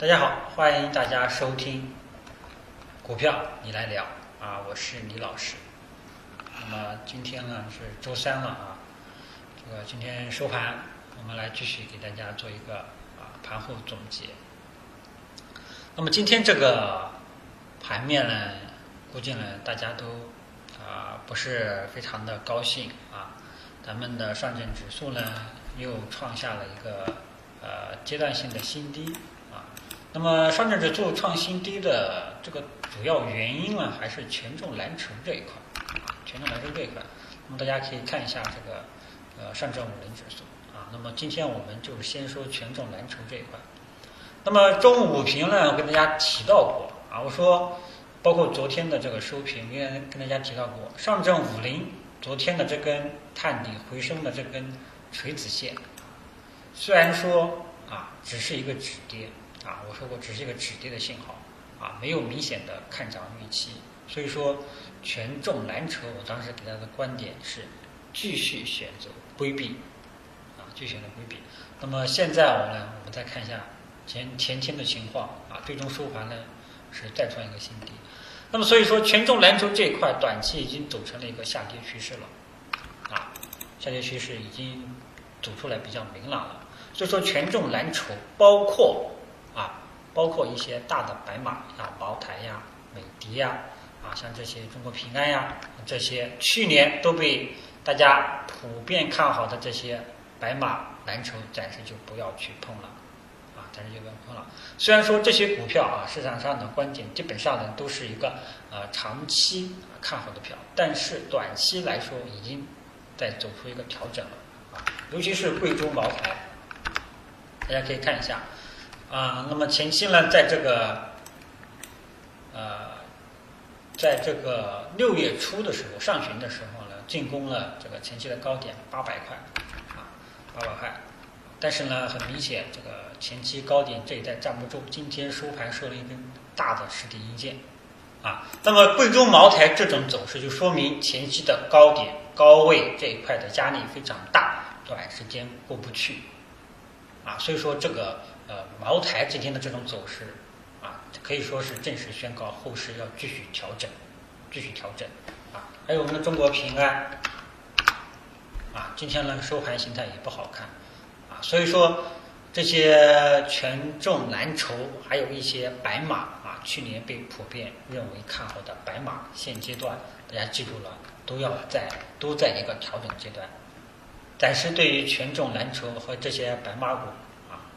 大家好，欢迎大家收听股票你来聊啊，我是李老师。那么今天呢是周三了啊，这个今天收盘，我们来继续给大家做一个啊盘后总结。那么今天这个盘面呢，估计呢大家都啊不是非常的高兴啊，咱们的上证指数呢又创下了一个呃阶段性的新低。那么上证指数创新低的这个主要原因呢，还是权重蓝筹这一块啊，权重蓝筹这一块。那么大家可以看一下这个呃上证五零指数啊。那么今天我们就先说权重蓝筹这一块。那么中午午评呢，我跟大家提到过啊，我说包括昨天的这个收评，也跟大家提到过，上证五零昨天的这根探底回升的这根锤子线，虽然说啊只是一个止跌啊，我说过只是一个止跌的信号啊，没有明显的看涨预期，所以说权重蓝筹，我当时给他的观点是继续选择规避啊，继续选择规避。那么现在我们呢，我们再看一下。前前天的情况啊，最终收盘呢是再创一个新低，那么所以说权重蓝筹这一块短期已经走成了一个下跌趋势了，啊，下跌趋势已经走出来比较明朗了。所以说权重蓝筹包括，包括一些大的白马啊，茅台呀、美的呀，啊，像这些中国平安呀，这些去年都被大家普遍看好的这些白马蓝筹，暂时就不要去碰了。啊暂时就不要碰了。虽然说这些股票啊，市场上的观点基本上呢都是一个呃长期看好的票，但是短期来说已经在走出一个调整了啊。尤其是贵州茅台，大家可以看一下啊。那么前期呢，在这个呃，在这个六月初的时候，上旬的时候呢，进攻了这个前期的高点八百块啊，八百块。但是呢，很明显这个。前期高点这一带站不住，今天收盘收了一根大的实体阴线，啊，那么贵州茅台这种走势就说明前期的高点高位这一块的压力非常大，短时间过不去，啊，所以说这个呃茅台今天的这种走势，啊，可以说是正式宣告后市要继续调整，继续调整，啊，还有我们的中国平安，啊，今天呢收盘形态也不好看，啊，所以说。这些权重蓝筹，还有一些白马啊，去年被普遍认为看好的白马，现阶段大家记住了，都要在都在一个调整阶段。暂时对于权重蓝筹和这些白马股，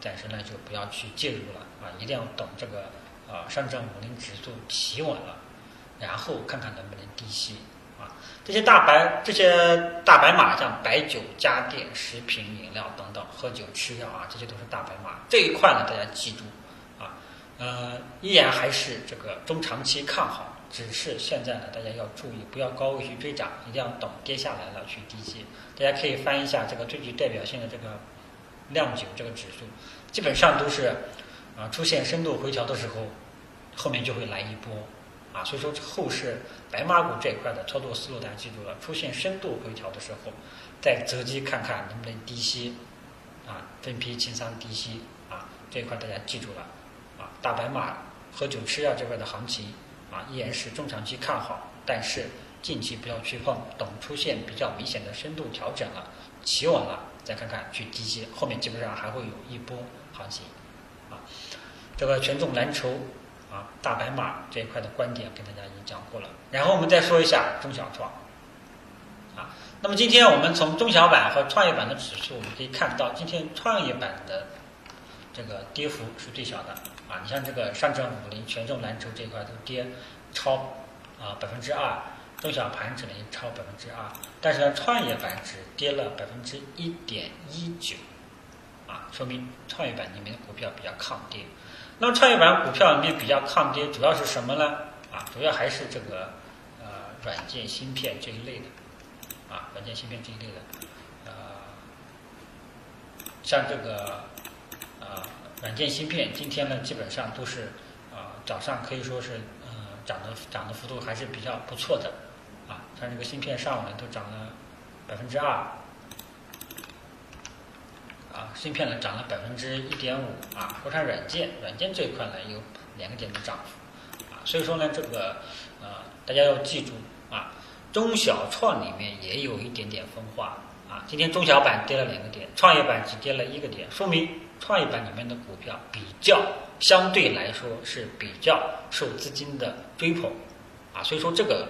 暂时呢就不要去介入了啊，一定要等这个啊上证五零指数企稳了，然后看看能不能低吸啊。这些大白这些大白马，像白酒、家电、食品饮料等等，喝酒、吃药啊，这些都是大白马。这一块呢，大家记住啊，呃，依然还是这个中长期看好，只是现在呢，大家要注意，不要高位去追涨，一定要等跌下来了去低吸。大家可以翻一下这个最具代表性的这个量九这个指数，基本上都是啊出现深度回调的时候，后面就会来一波。啊，所以说后市白马股这一块的操作思路，大家记住了。出现深度回调的时候，再择机看看能不能低吸，啊，分批清仓低吸，啊，这一块大家记住了。啊，大白马喝酒吃药这块的行情，啊，依然是中长期看好，但是近期不要去碰，等出现比较明显的深度调整了，企稳了，再看看去低吸，后面基本上还会有一波行情。啊，这个权重蓝筹。啊，大白马这一块的观点跟大家已经讲过了，然后我们再说一下中小创。啊，那么今天我们从中小板和创业板的指数，我们可以看到，今天创业板的这个跌幅是最小的。啊，你像这个上证五零权重蓝筹这一块都跌超啊百分之二，中小盘指能超百分之二，但是呢创业板只跌了百分之一点一九，啊，说明创业板里面的股票比较抗跌。那么创业板股票里面比较抗跌，主要是什么呢？啊，主要还是这个呃软件芯片这一类的，啊，软件芯片这一类的，呃，像这个呃软件芯片，今天呢基本上都是啊早上可以说是呃涨的涨的幅度还是比较不错的，像这个芯片上午呢都涨了百分之二，啊，芯片呢涨了百分之一点五啊，国产软件软件这一块呢有两个点的涨幅啊，所以说呢这个呃大家要记住啊，中小创里面也有一点点分化啊，今天中小板跌了两个点，创业板只跌了一个点，说明创业板里面的股票比较相对来说是比较受资金的追捧啊，所以说这个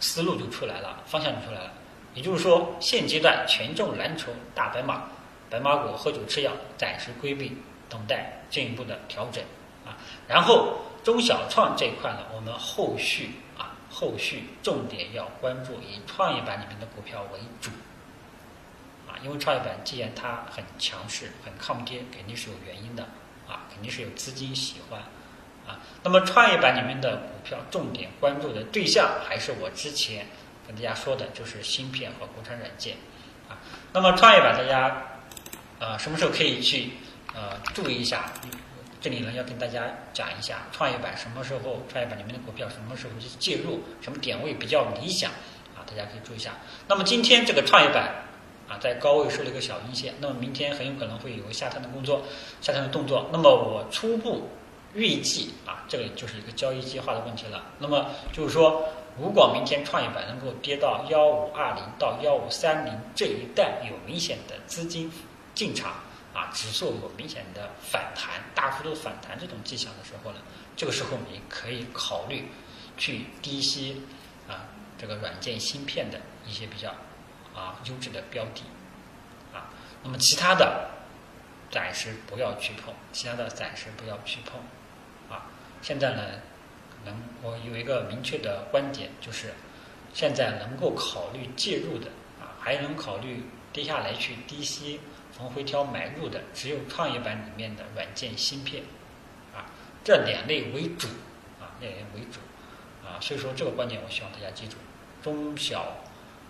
思路就出来了，方向就出来了。也就是说，现阶段权重蓝筹大白马，白马股喝酒吃药，暂时规避，等待进一步的调整啊。然后中小创这一块呢，我们后续啊，后续重点要关注以创业板里面的股票为主啊，因为创业板既然它很强势、很抗跌，肯定是有原因的啊，肯定是有资金喜欢那么创业板里面的股票重点关注的对象，还是我之前。跟大家说的就是芯片和国产软件，啊，那么创业板大家，呃，什么时候可以去呃注意一下？这里呢要跟大家讲一下创业板什么时候创业板里面的股票什么时候去介入，什么点位比较理想啊？大家可以注意一下。那么今天这个创业板啊在高位收了一个小阴线，那么明天很有可能会有下探的工作，下探的动作。那么我初步预计啊，这个就是一个交易计划的问题了。那么就是说。如果明天创业板能够跌到幺五二零到幺五三零这一带有明显的资金进场啊，指数有明显的反弹、大幅度反弹这种迹象的时候呢，这个时候你可以考虑去低吸啊这个软件芯片的一些比较啊优质的标的啊，那么其他的暂时不要去碰，其他的暂时不要去碰啊，现在呢。能，我有一个明确的观点，就是现在能够考虑介入的啊，还能考虑跌下来去低吸逢回调买入的，只有创业板里面的软件芯片啊，这两类为主啊，两类为主啊，所以说这个观点我希望大家记住，中小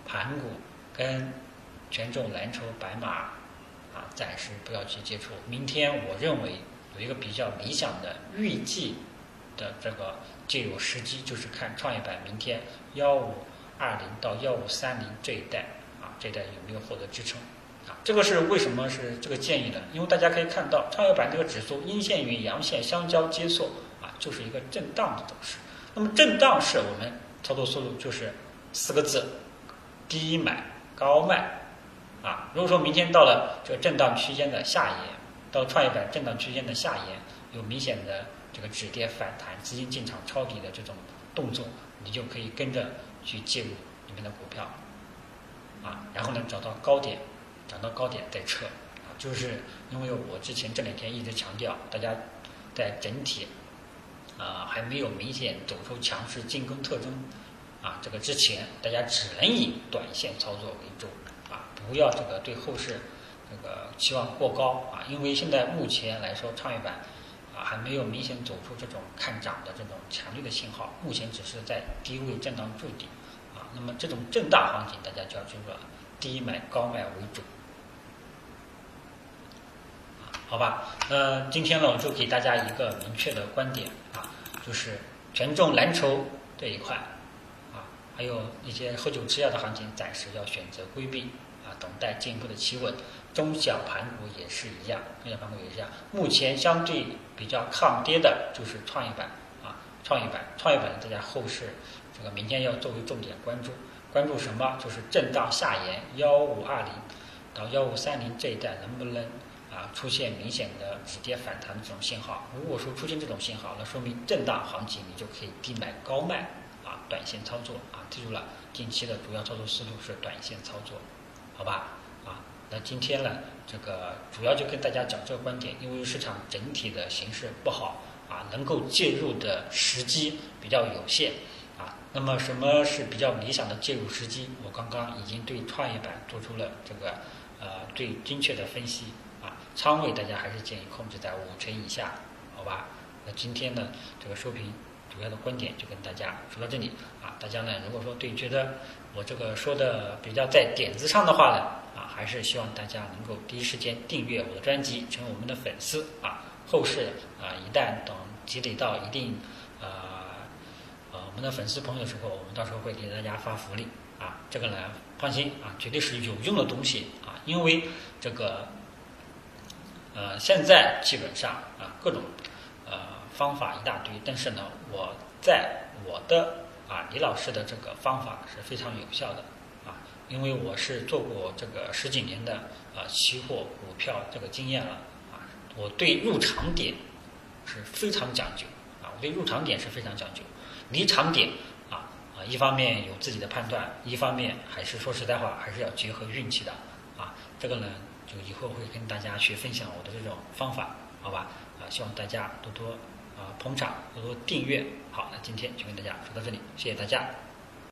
盘股跟权重蓝筹白马啊，暂时不要去接触。明天我认为有一个比较理想的预计的这个。介入时机就是看创业板明天幺五二零到幺五三零这一带啊，这一带有没有获得支撑啊？这个是为什么是这个建议呢？因为大家可以看到创业板这个指数阴线与阳线相交接错啊，就是一个震荡的走势。那么震荡是我们操作思路就是四个字：低买高卖啊。如果说明天到了这个震荡区间的下沿，到创业板震荡区间的下沿有明显的。这个止跌反弹、资金进场抄底的这种动作，你就可以跟着去介入里面的股票，啊，然后呢找到高点，涨到高点再撤，啊，就是因为我之前这两天一直强调，大家在整体啊还没有明显走出强势进攻特征。啊这个之前，大家只能以短线操作为主，啊，不要这个对后市这个期望过高啊，因为现在目前来说创业板啊。还没有明显走出这种看涨的这种强烈的信号，目前只是在低位震荡筑底，啊，那么这种震荡行情大家就要记住了，低买高卖为主，好吧？那今天呢，我就给大家一个明确的观点啊，就是权重蓝筹这一块，啊，还有一些喝酒吃药的行情，暂时要选择规避，啊，等待进一步的企稳。中小盘股也是一样，中小盘股也是一样。目前相对比较抗跌的就是创业板啊，创业板，创业板大家后市这个明天要作为重点关注，关注什么？就是震荡下沿幺五二零到幺五三零这一带能不能啊出现明显的止跌反弹的这种信号？如果说出现这种信号，那说明震荡行情你就可以低买高卖啊，短线操作啊，记住了，近期的主要操作思路是短线操作，好吧？啊那今天呢，这个主要就跟大家讲这个观点，因为市场整体的形势不好啊，能够介入的时机比较有限啊。那么什么是比较理想的介入时机？我刚刚已经对创业板做出了这个呃最精确的分析啊。仓位大家还是建议控制在五成以下，好吧？那今天呢，这个收评主要的观点就跟大家说到这里啊。大家呢，如果说对觉得我这个说的比较在点子上的话呢啊，还是希望大家能够第一时间订阅我的专辑，成为我们的粉丝啊。后世啊，一旦等积累到一定呃呃我们的粉丝朋友的时候，我们到时候会给大家发福利啊。这个呢，放心啊，绝对是有用的东西啊。因为这个呃，现在基本上啊，各种呃方法一大堆，但是呢，我在我的啊李老师的这个方法是非常有效的啊，因为我是做过这个十几年的啊期货股票这个经验了啊，我对入场点是非常讲究啊，我对入场点是非常讲究，离场点啊啊，一方面有自己的判断，一方面还是说实在话，还是要结合运气的啊，这个呢。就以后会跟大家去分享我的这种方法，好吧？啊，希望大家多多啊捧场，和订阅。好，那今天就跟大家说到这里，谢谢大家。